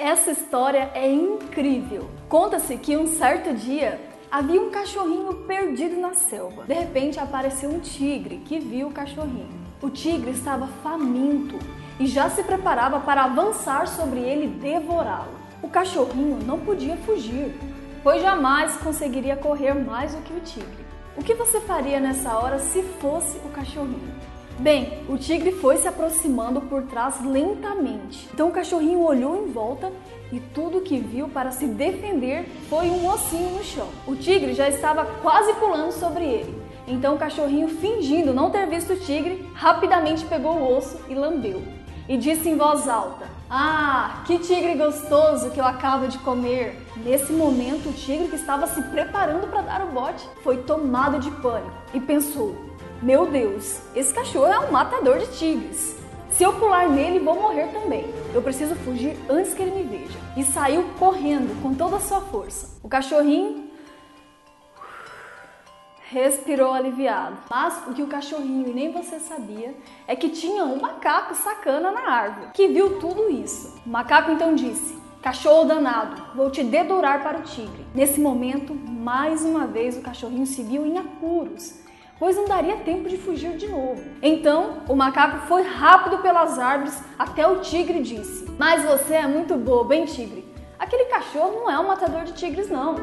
Essa história é incrível. Conta-se que um certo dia havia um cachorrinho perdido na selva. De repente apareceu um tigre que viu o cachorrinho. O tigre estava faminto e já se preparava para avançar sobre ele e devorá-lo. O cachorrinho não podia fugir, pois jamais conseguiria correr mais do que o tigre. O que você faria nessa hora se fosse o cachorrinho? Bem, o tigre foi se aproximando por trás lentamente. Então o cachorrinho olhou em volta e tudo que viu para se defender foi um ossinho no chão. O tigre já estava quase pulando sobre ele. Então o cachorrinho, fingindo não ter visto o tigre, rapidamente pegou o osso e lambeu. E disse em voz alta: Ah, que tigre gostoso que eu acabo de comer! Nesse momento, o tigre que estava se preparando para dar o bote foi tomado de pânico e pensou: meu Deus, esse cachorro é um matador de tigres. Se eu pular nele, vou morrer também. Eu preciso fugir antes que ele me veja. E saiu correndo com toda a sua força. O cachorrinho respirou aliviado. Mas o que o cachorrinho e nem você sabia é que tinha um macaco sacana na árvore, que viu tudo isso. O macaco então disse: Cachorro danado, vou te dedurar para o tigre. Nesse momento, mais uma vez o cachorrinho se viu em apuros pois não daria tempo de fugir de novo. Então, o macaco foi rápido pelas árvores até o tigre disse: Mas você é muito bobo, hein, tigre? Aquele cachorro não é um matador de tigres, não.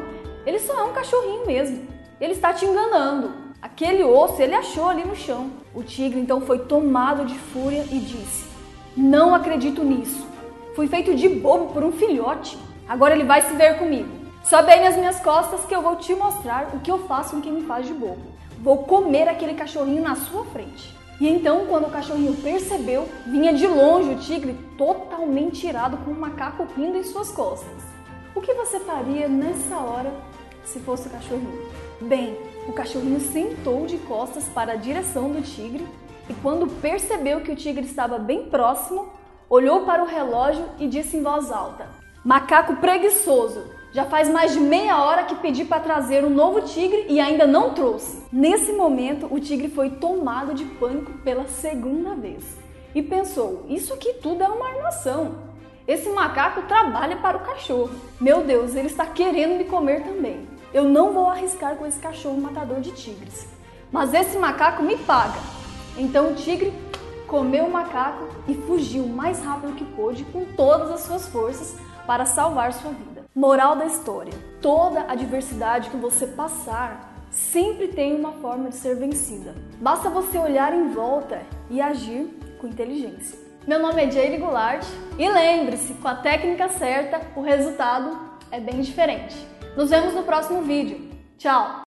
Ele só é um cachorrinho mesmo. Ele está te enganando. Aquele osso ele achou ali no chão. O tigre então foi tomado de fúria e disse: Não acredito nisso. Fui feito de bobo por um filhote. Agora ele vai se ver comigo. Sobe aí nas minhas costas que eu vou te mostrar o que eu faço com quem me faz de bobo. Vou comer aquele cachorrinho na sua frente. E então, quando o cachorrinho percebeu, vinha de longe o tigre totalmente irado com o macaco rindo em suas costas. O que você faria nessa hora se fosse o cachorrinho? Bem, o cachorrinho sentou de costas para a direção do tigre e, quando percebeu que o tigre estava bem próximo, olhou para o relógio e disse em voz alta: Macaco preguiçoso, já faz mais de meia hora que pedi para trazer um novo tigre e ainda não trouxe. Nesse momento, o tigre foi tomado de pânico pela segunda vez e pensou: isso aqui tudo é uma armação. Esse macaco trabalha para o cachorro. Meu Deus, ele está querendo me comer também. Eu não vou arriscar com esse cachorro matador de tigres. Mas esse macaco me paga. Então o tigre comeu o macaco e fugiu o mais rápido que pôde com todas as suas forças para salvar sua vida. Moral da história: toda adversidade que você passar sempre tem uma forma de ser vencida. Basta você olhar em volta e agir com inteligência. Meu nome é Jaylee Goulart e lembre-se, com a técnica certa, o resultado é bem diferente. Nos vemos no próximo vídeo. Tchau!